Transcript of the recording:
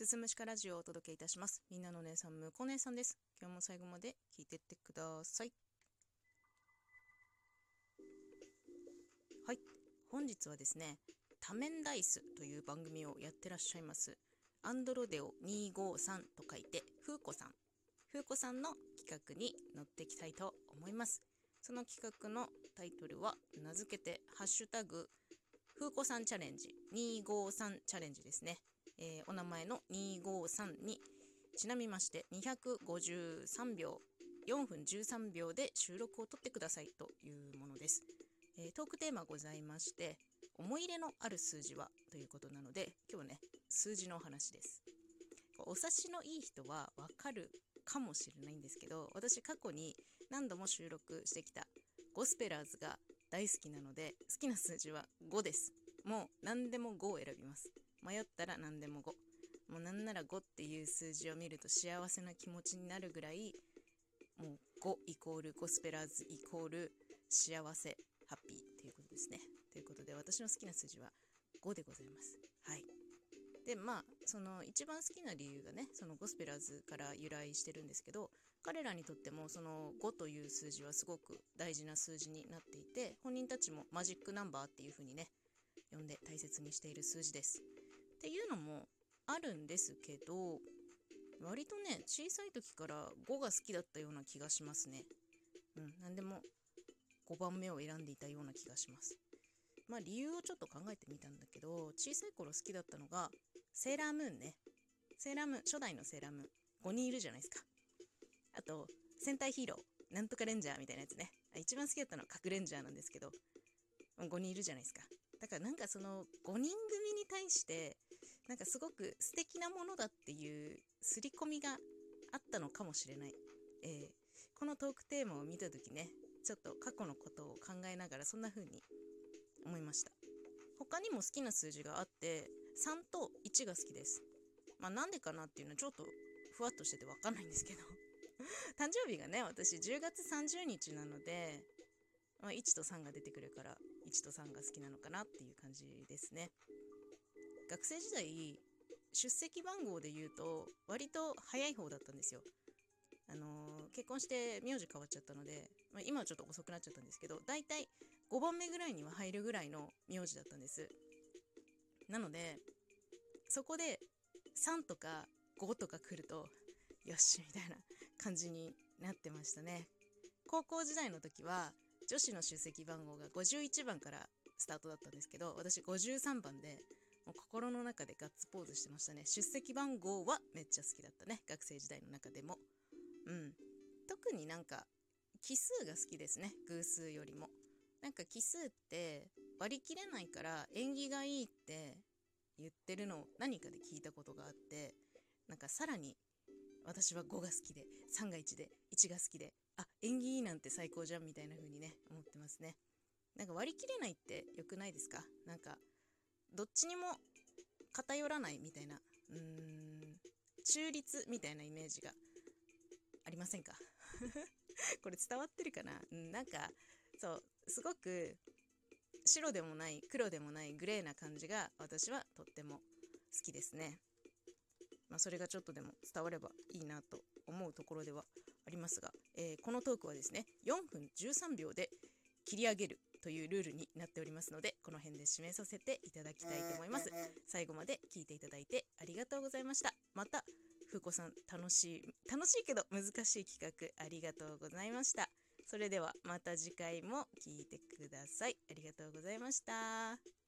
すすむしかラジオをお届けいたします。みんなの姉さん、むこ姉さんです。今日も最後まで聞いてってください。はい。本日はですね、多面ダイスという番組をやってらっしゃいます。アンドロデオ253と書いて、ふうこさん。ふうこさんの企画に乗っていきたいと思います。その企画のタイトルは名付けて、ハッシュタグ、ふうこさんチャレンジ、253チャレンジですね。えー、お名前の253にちなみまして253秒4分13秒で収録を撮ってくださいというものです、えー、トークテーマございまして思い入れのある数字はということなので今日ね数字のお話です。お察しのいい人はわかるかもしれないんですけど私過去に何度も収録してきたゴスペラーズが大好きなので好きな数字は5です。もう何でも5を選びます。迷ったら何でも5もうなんなら5っていう数字を見ると幸せな気持ちになるぐらいもう5イコールゴスペラーズイコール幸せハッピーということですね。ということで私の好きな数字は5でございます。はい。でまあその一番好きな理由がねそのゴスペラーズから由来してるんですけど彼らにとってもその5という数字はすごく大事な数字になっていて本人たちもマジックナンバーっていう風にね呼んで大切にしている数字です。っていうのもあるんですけど割とね小さい時から5が好きだったような気がしますね。うん何でも5番目を選んでいたような気がします。まあ理由をちょっと考えてみたんだけど小さい頃好きだったのがセーラームーンね。セーラームーン初代のセーラームーン。5人いるじゃないですか。あと戦隊ヒーロー。なんとかレンジャーみたいなやつね。一番好きだったのは核レンジャーなんですけど5人いるじゃないですか。だからなんかその5人組に対してなんかすごく素敵なものだっていう刷り込みがあったのかもしれない、えー、このトークテーマを見た時ねちょっと過去のことを考えながらそんな風に思いました。他にも好きな数字があって3と1が好きです。まあなんでかなっていうのはちょっとふわっとしててわかんないんですけど。誕生日がね私10月30日なので、まあ、1と3が出てくるから1と3が好きなのかなっていう感じですね。学生時代出席番号で言うと割と早い方だったんですよ。あのー、結婚して名字変わっちゃったので、まあ、今はちょっと遅くなっちゃったんですけど大体5番目ぐらいには入るぐらいの名字だったんです。なのでそこで3とか5とか来るとよしみたいな感じになってましたね。高校時代の時は女子の出席番号が51番からスタートだったんですけど私53番でもう心の中でガッツポーズしてましたね。出席番号はめっちゃ好きだったね。学生時代の中でも。うん。特になんか奇数が好きですね。偶数よりも。なんか奇数って割り切れないから縁起がいいって言ってるのを何かで聞いたことがあってなんかさらに私は5が好きで3が1で1が好きであ縁起いいなんて最高じゃんみたいな風にね思ってますね。なんか割り切れないって良くないですか？なんかどっちにも偏らないみたいなうーん中立みたいなイメージがありませんか？これ伝わってるかな、うん、なんかそうすごく白でもない黒でもないグレーな感じが私はとっても好きですね。まあ、それがちょっとでも伝わればいいなと思うところではありますが、えー、このトークはですね4分13秒で切り上げるというルールになっておりますのでこの辺で締めさせていただきたいと思います。最後まで聞いていただいてありがとうございました。またふこさん楽しい楽しいけど難しい企画ありがとうございました。それではまた次回も聞いてください。ありがとうございました。